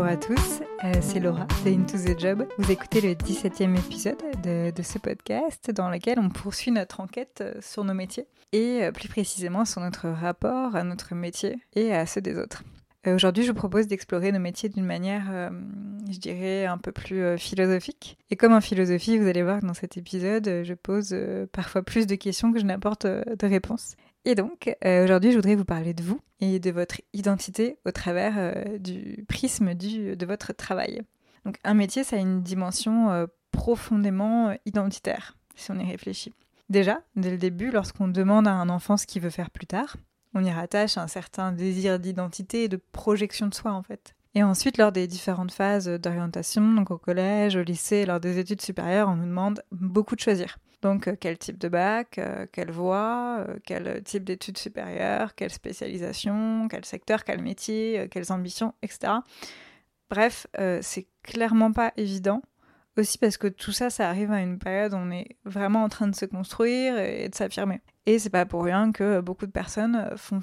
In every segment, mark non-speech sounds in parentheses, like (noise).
Bonjour à tous, euh, c'est Laura de Into the Job. Vous écoutez le 17e épisode de, ce podcast dans lequel on poursuit notre enquête euh, sur nos métiers et euh, plus précisément sur notre rapport à notre métier et à ceux des autres. Aujourd'hui, je vous propose d'explorer nos métiers d'une manière, je dirais, un peu plus philosophique. Et comme en philosophie, vous allez voir que dans cet épisode, je pose parfois plus de questions que je n'apporte de réponses. Et donc, euh, aujourd'hui, je voudrais vous parler de vous et de votre identité au travers euh, du prisme du, de votre travail. Donc, un métier, ça a une dimension euh, profondément identitaire, si on y réfléchit. Déjà, dès le début, lorsqu'on demande à un enfant ce qu'il veut faire plus tard, on y rattache un certain désir d'identité et de projection de soi, en fait. Et ensuite, lors des différentes phases d'orientation, donc au collège, au lycée, lors des études supérieures, on nous demande beaucoup de choisir. Donc, euh, quel type de bac, euh, quelle voie, euh, quel type d'études supérieures, quelle spécialisation, quel secteur, quel métier, quelles ambitions, etc. Bref, c'est clairement pas évident. Aussi parce que tout ça, ça arrive à une période où on est vraiment en train de se construire et de s'affirmer. Et c'est pas pour rien que beaucoup de personnes font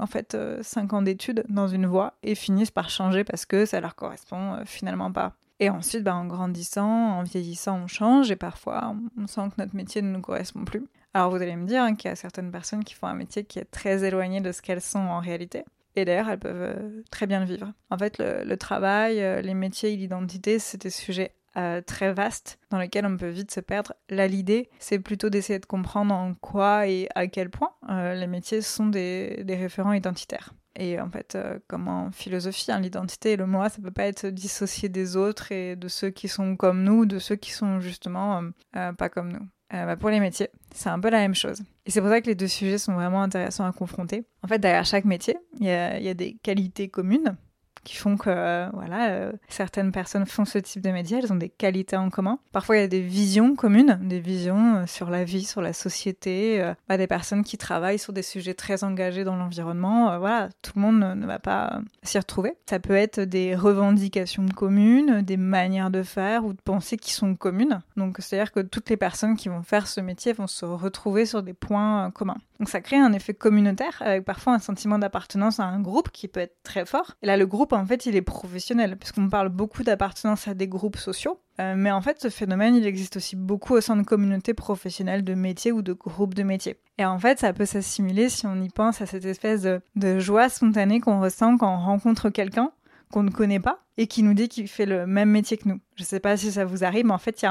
en fait 5 ans d'études dans une voie et finissent par changer parce que ça leur correspond finalement pas. Et ensuite, bah, en grandissant, en vieillissant, on change et parfois on sent que notre métier ne nous correspond plus. Alors vous allez me dire hein, qu'il y a certaines personnes qui font un métier qui est très éloigné de ce qu'elles sont en réalité. Et d'ailleurs, elles peuvent euh, très bien le vivre. En fait, le, travail, euh, les métiers et l'identité, c'est des sujets euh, très vastes dans lesquels on peut vite se perdre. Là, l'idée, c'est plutôt d'essayer de comprendre en quoi et à quel point les métiers sont des référents identitaires. Et en fait, euh, comme en philosophie, hein, l'identité et le moi, ça peut pas être dissocié des autres et de ceux qui sont comme nous, de ceux qui sont justement euh, euh, pas comme nous. Bah, pour les métiers, c'est un peu la même chose. Et c'est pour ça que les deux sujets sont vraiment intéressants à confronter. En fait, derrière chaque métier, il y a, des qualités communes qui font que euh, voilà, euh, certaines personnes font ce type de médias, elles ont des qualités en commun. Parfois, il y a des visions communes, des visions euh, sur la vie, sur la société, bah, des personnes qui travaillent sur des sujets très engagés dans l'environnement. voilà, tout le monde ne, va pas s'y retrouver. Ça peut être des revendications communes, des manières de faire ou de penser qui sont communes. Donc, c'est-à-dire que toutes les personnes qui vont faire ce métier vont se retrouver sur des points communs. Donc ça crée un effet communautaire avec parfois un sentiment d'appartenance à un groupe qui peut être très fort. Et là, le groupe, en fait, il est professionnel, puisqu'on parle beaucoup d'appartenance à des groupes sociaux. Euh, mais en fait, ce phénomène, il existe aussi beaucoup au sein de communautés professionnelles de métiers ou de groupes de métiers. Et en fait, ça peut s'assimiler, si on y pense, à cette espèce de, joie spontanée qu'on ressent quand on rencontre quelqu'un qu'on ne connaît pas et qui nous dit qu'il fait le même métier que nous. Je ne sais pas si ça vous arrive, mais en fait, il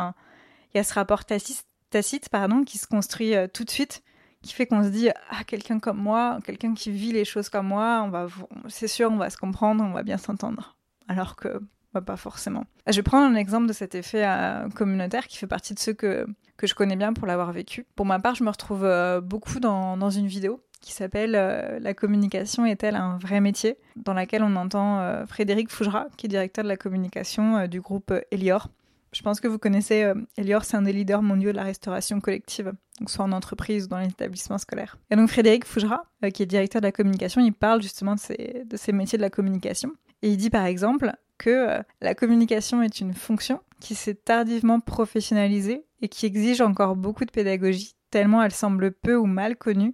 y, a ce rapport tacite, tacite pardon, qui se construit euh, tout de suite qui fait qu'on se dit ah quelqu'un comme moi, quelqu'un qui vit les choses comme moi, on va c'est sûr on va se comprendre, on va bien s'entendre. Alors que bah, pas forcément. Je vais prendre un exemple de cet effet euh, communautaire qui fait partie de ceux que, que je connais bien pour l'avoir vécu. Pour ma part, je me retrouve euh, beaucoup dans, dans, une vidéo qui s'appelle euh, La communication est-elle un vrai métier? Dans laquelle on entend Frédéric Fougera, qui est directeur de la communication du groupe Elior. Je pense que vous connaissez euh, Elior, c'est un des leaders mondiaux de la restauration collective, donc soit en entreprise ou dans l'établissement scolaire. Et donc Frédéric Fougera, euh, qui est directeur de la communication, il parle justement de ces, de ces métiers de la communication. Et il dit par exemple que euh, la communication est une fonction qui s'est tardivement professionnalisée et qui exige encore beaucoup de pédagogie, tellement elle semble peu ou mal connue,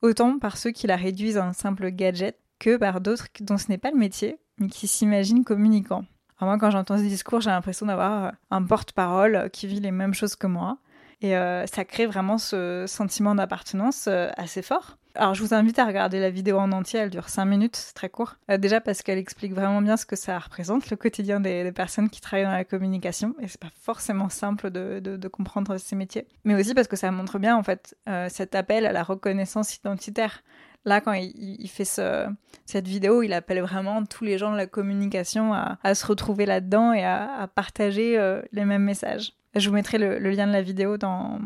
autant par ceux qui la réduisent à un simple gadget que par d'autres dont ce n'est pas le métier, mais qui s'imaginent communicants moi, quand j'entends ce discours, j'ai l'impression d'avoir euh, un porte-parole euh, qui vit les mêmes choses que moi. Et euh, ça crée vraiment ce sentiment d'appartenance assez fort. Alors je vous invite à regarder la vidéo en entier, elle dure 5 minutes, c'est très court. déjà parce qu'elle explique vraiment bien ce que ça représente, le quotidien des, personnes qui travaillent dans la communication, et c'est pas forcément simple de, comprendre ces métiers. Mais aussi parce que ça montre bien en fait cet appel à la reconnaissance identitaire. Là, quand il, fait cette vidéo, il appelle vraiment tous les gens de la communication à, se retrouver là-dedans et à, partager euh, les mêmes messages. Je vous mettrai le, lien de la vidéo dans,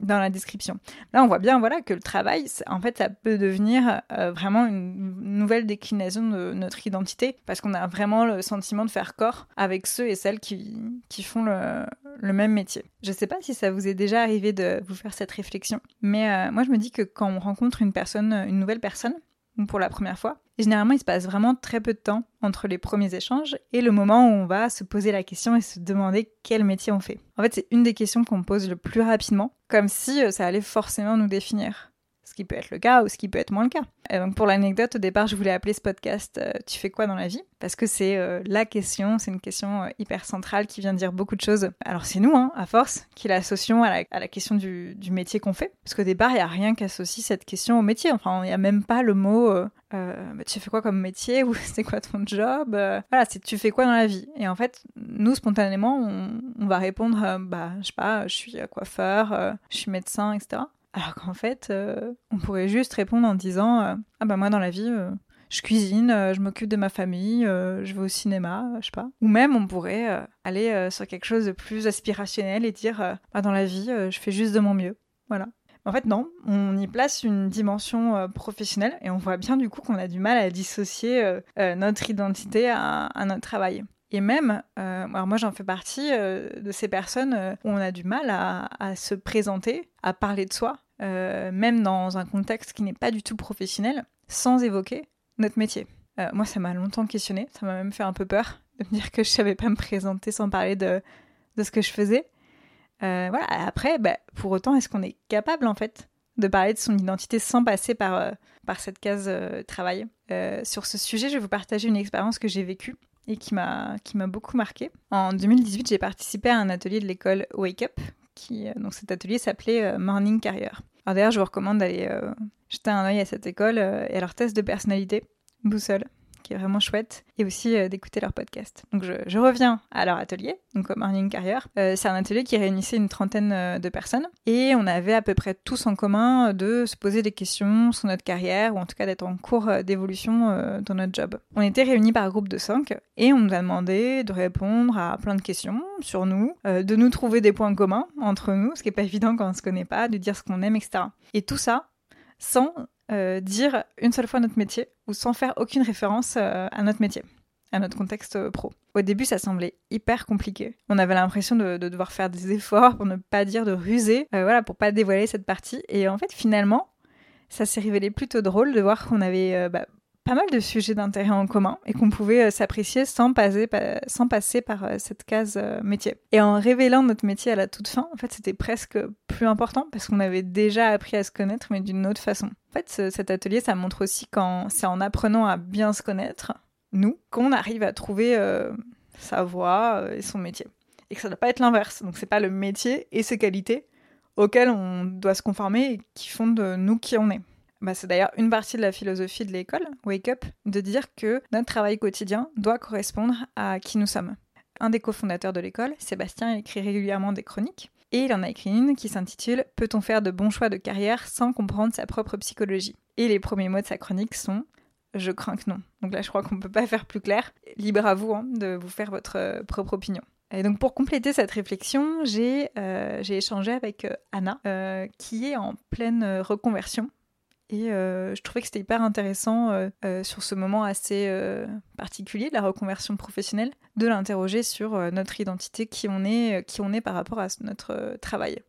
dans la description. Là, on voit bien voilà, que le travail, en fait, ça peut devenir euh, vraiment une nouvelle déclinaison de notre identité, parce qu'on a vraiment le sentiment de faire corps avec ceux et celles qui, qui font le, même métier. Je ne sais pas si ça vous est déjà arrivé de vous faire cette réflexion, mais euh, moi, je me dis que quand on rencontre une personne, une nouvelle personne, pour la première fois. Généralement, il se passe vraiment très peu de temps entre les premiers échanges et le moment où on va se poser la question et se demander quel métier on fait. En fait, c'est une des questions qu'on pose le plus rapidement, comme si euh, ça allait forcément nous définir. Qui peut être le cas ou ce qui peut être moins le cas. Et donc pour l'anecdote, au départ, je voulais appeler ce podcast euh, Tu fais quoi dans la vie? Parce que c'est euh, la question, c'est une question euh, hyper centrale qui vient dire beaucoup de choses. Alors c'est nous, hein, à force, qui l'associons à la, question du, métier qu'on fait. Parce qu'au départ, il n'y a rien qui associe cette question au métier. Enfin, il n'y a même pas le mot bah, tu fais quoi comme métier? (laughs) Ou c'est quoi ton job? Voilà, c'est tu fais quoi dans la vie? Et en fait, nous, spontanément, on, va répondre, bah, je sais pas, je suis coiffeur, je suis médecin, etc. Alors qu'en fait, euh, on pourrait juste répondre en disant euh, Ah bah moi dans la vie, euh, je cuisine, je m'occupe de ma famille, je vais au cinéma, je sais pas. Ou même on pourrait aller sur quelque chose de plus aspirationnel et dire bah, dans la vie, je fais juste de mon mieux. Voilà. En fait, non, on y place une dimension professionnelle et on voit bien du coup qu'on a du mal à dissocier notre identité à, notre travail. Et même, alors moi j'en fais partie de ces personnes où on a du mal à se présenter, à parler de soi, euh, même dans un contexte qui n'est pas du tout professionnel, sans évoquer notre métier. Euh, moi, ça m'a longtemps questionné, ça m'a même fait un peu peur de me dire que je savais pas me présenter sans parler de, de ce que je faisais. Euh, voilà. Après, bah, pour autant, est-ce qu'on est capable en fait de parler de son identité sans passer par, par cette case travail? Sur ce sujet, je vais vous partager une expérience que j'ai vécue et qui m'a beaucoup marqué. En 2018, j'ai participé à un atelier de l'école Wake Up, qui, donc cet atelier s'appelait Morning Carrière. Alors d'ailleurs, je vous recommande d'aller euh, jeter un œil à cette école euh, et à leur test de personnalité, Boussole, qui est vraiment chouette, et aussi euh, d'écouter leur podcast. Donc je, reviens à leur atelier, donc au Morning Carrière. c'est un atelier qui réunissait une trentaine de personnes, et on avait à peu près tous en commun de se poser des questions sur notre carrière, ou en tout cas d'être en cours d'évolution dans notre job. On était réunis par groupe de cinq, et on nous a demandé de répondre à plein de questions sur nous, euh, de nous trouver des points communs entre nous, ce qui n'est pas évident quand on ne se connaît pas, de dire ce qu'on aime, etc. Et tout ça sans euh, dire une seule fois notre métier ou sans faire aucune référence euh, à notre métier à notre contexte pro. Au début, ça semblait hyper compliqué. On avait l'impression de, devoir faire des efforts pour ne pas dire de ruser, voilà, pour pas dévoiler cette partie. Et en fait, finalement, ça s'est révélé plutôt drôle de voir qu'on avait bah, pas mal de sujets d'intérêt en commun et qu'on pouvait euh, s'apprécier sans passer, sans passer par euh, cette case euh, métier. Et en révélant notre métier à la toute fin, en fait, c'était presque plus important parce qu'on avait déjà appris à se connaître, mais d'une autre façon. En fait, cet atelier, ça montre aussi quand c'est en apprenant à bien se connaître, nous, qu'on arrive à trouver sa voie et son métier. Et que ça ne doit pas être l'inverse. Donc, c'est pas le métier et ses qualités auxquelles on doit se conformer et qui font de nous qui on est. Bah, c'est d'ailleurs une partie de la philosophie de l'école, Wake Up, de dire que notre travail quotidien doit correspondre à qui nous sommes. Un des cofondateurs de l'école, Sébastien, écrit régulièrement des chroniques, et il en a écrit une qui s'intitule Peut-on faire de bons choix de carrière sans comprendre sa propre psychologie? Et les premiers mots de sa chronique sont Je crains que non. Donc là, je crois qu'on ne peut pas faire plus clair. Libre à vous hein, de vous faire votre euh, propre opinion. Et donc pour compléter cette réflexion, j'ai euh, échangé avec euh, Anna, qui est en pleine reconversion et euh, je trouvais que c'était hyper intéressant euh, euh, sur ce moment assez particulier de la reconversion professionnelle de l'interroger sur notre identité, qui on est, qui on est par rapport à notre travail.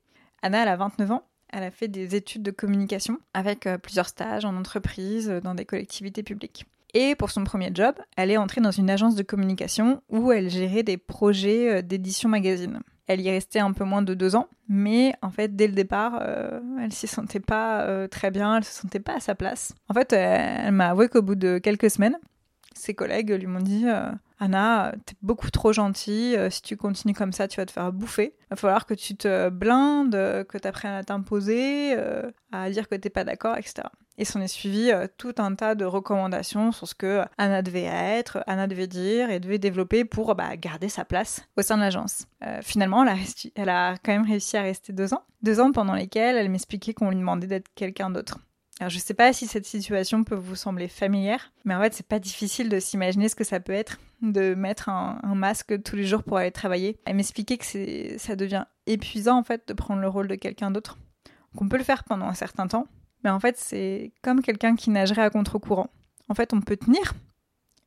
Anna, elle a 29 ans. Elle a fait des études de communication avec plusieurs stages en entreprise, dans des collectivités publiques. Et pour son premier job, elle est entrée dans une agence de communication où elle gérait des projets d'édition magazine. Elle y est restée un peu moins de deux ans, mais en fait, dès le départ, euh, elle s'y sentait pas euh, très bien, elle se sentait pas à sa place. En fait, elle m'a avoué qu'au bout de quelques semaines, ses collègues lui m'ont dit euh, Anna, t'es beaucoup trop gentille, si tu continues comme ça, tu vas te faire bouffer. Il va falloir que tu te blindes, que tu apprennes à t'imposer, à dire que t'es pas d'accord, etc. Et s'en est suivi euh, tout un tas de recommandations sur ce que Anna devait être, Anna devait dire et devait développer pour bah, garder sa place au sein de l'agence. Euh, finalement, elle a, quand même réussi à rester deux ans. Deux ans pendant lesquels elle m'expliquait qu'on lui demandait d'être quelqu'un d'autre. Alors je sais pas si cette situation peut vous sembler familière, mais en fait c'est pas difficile de s'imaginer ce que ça peut être de mettre un, un masque tous les jours pour aller travailler. Elle m'expliquait que ça devient épuisant en fait de prendre le rôle de quelqu'un d'autre. Qu'on peut le faire pendant un certain temps, mais en fait, c'est comme quelqu'un qui nagerait à contre-courant. En fait, on peut tenir,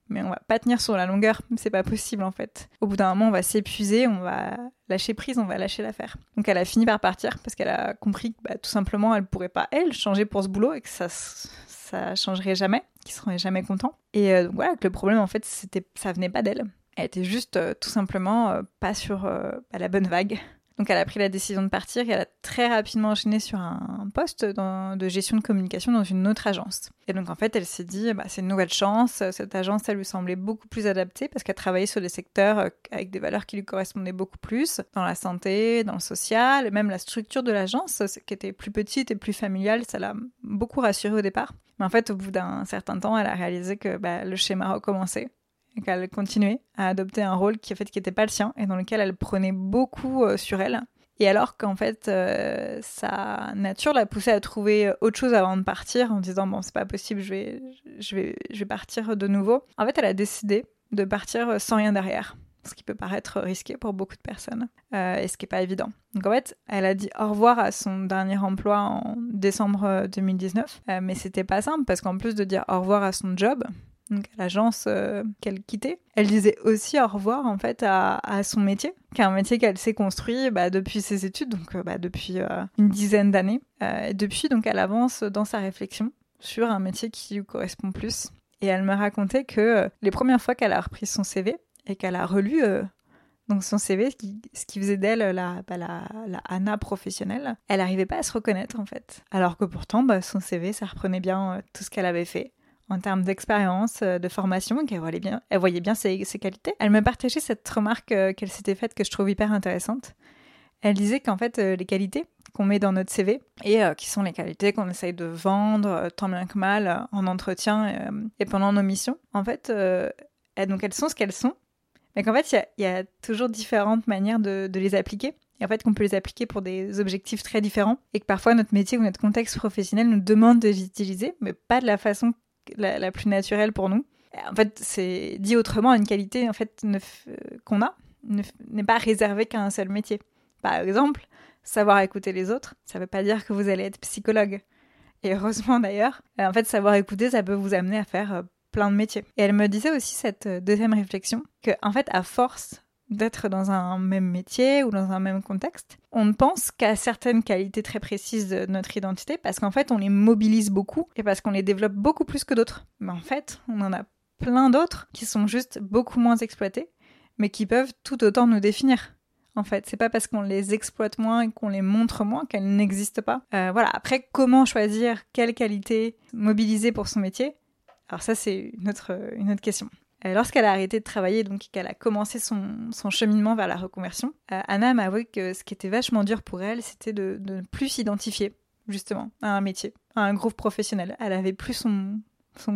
mais on va pas tenir sur la longueur. C'est pas possible, en fait. Au bout d'un moment, on va s'épuiser, on va lâcher prise, on va lâcher l'affaire. Donc, elle a fini par partir parce qu'elle a compris que bah, tout simplement, elle pourrait pas, elle, changer pour ce boulot et que ça, ça changerait jamais, qu'il serait jamais content. Et euh, donc, voilà, que le problème, en fait, c'était, ça venait pas d'elle. Elle était juste euh, tout simplement euh, pas sur bah, la bonne vague Donc elle a pris la décision de partir et elle a très rapidement enchaîné sur un poste de gestion de communication dans une autre agence. Et donc en fait, elle s'est dit, bah, c'est une nouvelle chance. Cette agence, elle lui semblait beaucoup plus adaptée parce qu'elle travaillait sur des secteurs euh, avec des valeurs qui lui correspondaient beaucoup plus, dans la santé, dans le social, même la structure de l'agence, qui était plus petite et plus familiale, ça l'a beaucoup rassurée au départ. Mais en fait, au bout d'un certain temps, elle a réalisé que bah, le schéma recommençait et qu'elle continuait à adopter un rôle qui en fait qui n'était pas le sien et dans lequel elle prenait beaucoup euh, sur elle. Et alors qu'en fait euh, sa nature l'a poussée à trouver autre chose avant de partir en disant bon c'est pas possible je vais je vais je vais partir de nouveau. En fait elle a décidé de partir sans rien derrière ce qui peut paraître risqué pour beaucoup de personnes euh, et ce qui n'est pas évident. Donc en fait, elle a dit au revoir à son dernier emploi en décembre 2019, euh, mais c'était pas simple parce qu'en plus de dire au revoir à son job, à l'agence euh, qu'elle quittait. Elle disait aussi au revoir en fait à, son métier, qui est un métier qu'elle s'est construit bah, depuis ses études, donc euh, bah, depuis euh, une dizaine d'années. depuis, donc elle avance dans sa réflexion sur un métier qui lui correspond plus. Et elle me racontait que les premières fois qu'elle a repris son CV et qu'elle a relu donc son CV, ce qui, faisait d'elle la, bah, professionnelle, elle n'arrivait pas à se reconnaître en fait. Alors que pourtant, son CV, ça reprenait bien tout ce qu'elle avait fait en termes d'expérience, euh, de formation, qu'elle voyait bien, ses, qualités. Elle me partageait cette remarque euh, qu'elle s'était faite que je trouve hyper intéressante. Elle disait qu'en fait, euh, les qualités qu'on met dans notre CV et qui sont les qualités qu'on essaye de vendre tant bien que mal en entretien et, pendant nos missions, en fait, elles, donc elles sont ce qu'elles sont, mais qu'en fait, il y, a toujours différentes manières de les appliquer et en fait qu'on peut les appliquer pour des objectifs très différents et que parfois notre métier ou notre contexte professionnel nous demande de les utiliser, mais pas de la façon la, plus naturelle pour nous. En fait, c'est dit autrement, une qualité en fait qu'on a n'est pas réservée qu'à un seul métier. Par exemple, savoir écouter les autres, ça ne veut pas dire que vous allez être psychologue. Et heureusement d'ailleurs, euh, en fait, savoir écouter, ça peut vous amener à faire euh, plein de métiers. Et elle me disait aussi cette euh, deuxième réflexion, que en fait, à force d'être dans un même métier ou dans un même contexte, on ne pense qu'à certaines qualités très précises de notre identité parce qu'en fait on les mobilise beaucoup et parce qu'on les développe beaucoup plus que d'autres. Mais en fait, on en a plein d'autres qui sont juste beaucoup moins exploités, mais qui peuvent tout autant nous définir. En fait, c'est pas parce qu'on les exploite moins et qu'on les montre moins qu'elles n'existent pas. Euh, voilà. Après, comment choisir quelle qualité mobiliser pour son métier? Alors ça, c'est une autre, une autre question. Euh, lorsqu'elle a arrêté de travailler, donc qu'elle a commencé son, cheminement vers la reconversion, euh, Anna m'a avoué que ce qui était vachement dur pour elle, c'était de, ne plus s'identifier justement à un métier, à un groupe professionnel. Elle avait plus son,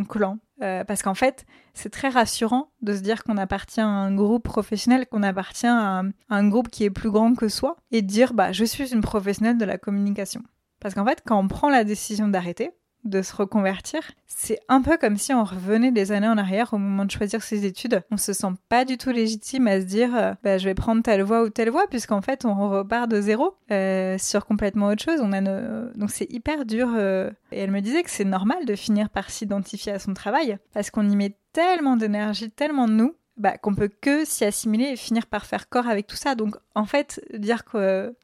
clan. Euh, parce qu'en fait, c'est très rassurant de se dire qu'on appartient à un groupe professionnel, qu'on appartient à un, à un, groupe qui est plus grand que soi, et de dire bah je suis une professionnelle de la communication. Parce qu'en fait, quand on prend la décision d'arrêter, de se reconvertir, c'est un peu comme si on revenait des années en arrière au moment de choisir ses études. On se sent pas du tout légitime à se dire euh, bah, je vais prendre telle voie ou telle voie puisqu'en fait on repart de zéro euh, sur complètement autre chose. On a Donc c'est hyper dur. Euh, et elle me disait que c'est normal de finir par s'identifier à son travail parce qu'on y met tellement d'énergie, tellement de nous bah, qu'on peut que s'y assimiler et finir par faire corps avec tout ça. Donc en fait, dire que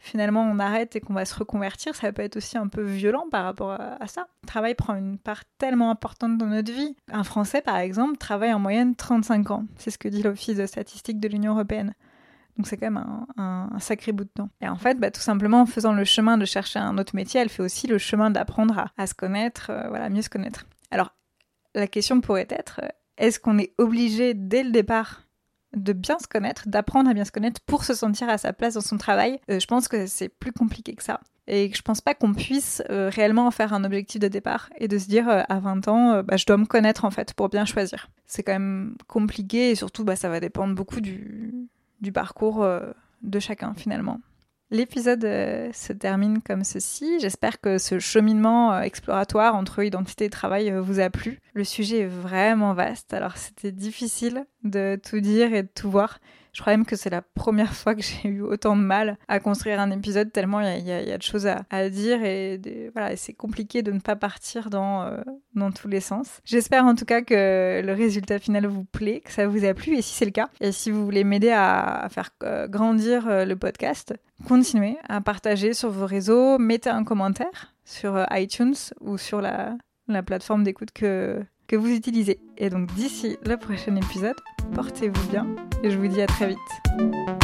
finalement on arrête et qu'on va se reconvertir, ça peut être aussi un peu violent par rapport à, ça. Le travail prend une part tellement importante dans notre vie. Un Français, par exemple, travaille en moyenne 35 ans. C'est ce que dit l'Office de statistique de l'Union européenne. Donc c'est quand même un, sacré bout de temps. Et en fait, bah, tout simplement en faisant le chemin de chercher un autre métier, elle fait aussi le chemin d'apprendre à, se connaître, euh, voilà, mieux se connaître. Alors, la question pourrait être, est-ce qu'on est obligé dès le départ de bien se connaître, d'apprendre à bien se connaître pour se sentir à sa place dans son travail, euh, je pense que c'est plus compliqué que ça. Et je pense pas qu'on puisse euh, réellement en faire un objectif de départ et de se dire euh, à 20 ans, bah, je dois me connaître en fait pour bien choisir. C'est quand même compliqué et surtout bah, ça va dépendre beaucoup du parcours de chacun finalement. L'épisode euh, se termine comme ceci. J'espère que ce cheminement euh, exploratoire entre identité et travail euh, vous a plu. Le sujet est vraiment vaste, alors c'était difficile de tout dire et de tout voir. Je crois même que c'est la première fois que j'ai eu autant de mal à construire un épisode tellement il y, a, de choses à, dire et voilà, c'est compliqué de ne pas partir dans, euh, dans tous les sens. J'espère en tout cas que le résultat final vous plaît, que ça vous a plu et si c'est le cas, et si vous voulez m'aider à, faire euh, grandir euh, le podcast, continuez à partager sur vos réseaux, mettez un commentaire sur iTunes ou sur la, la plateforme d'écoute que, que vous utilisez. Et donc d'ici le prochain épisode, portez-vous bien et je vous dis à très vite.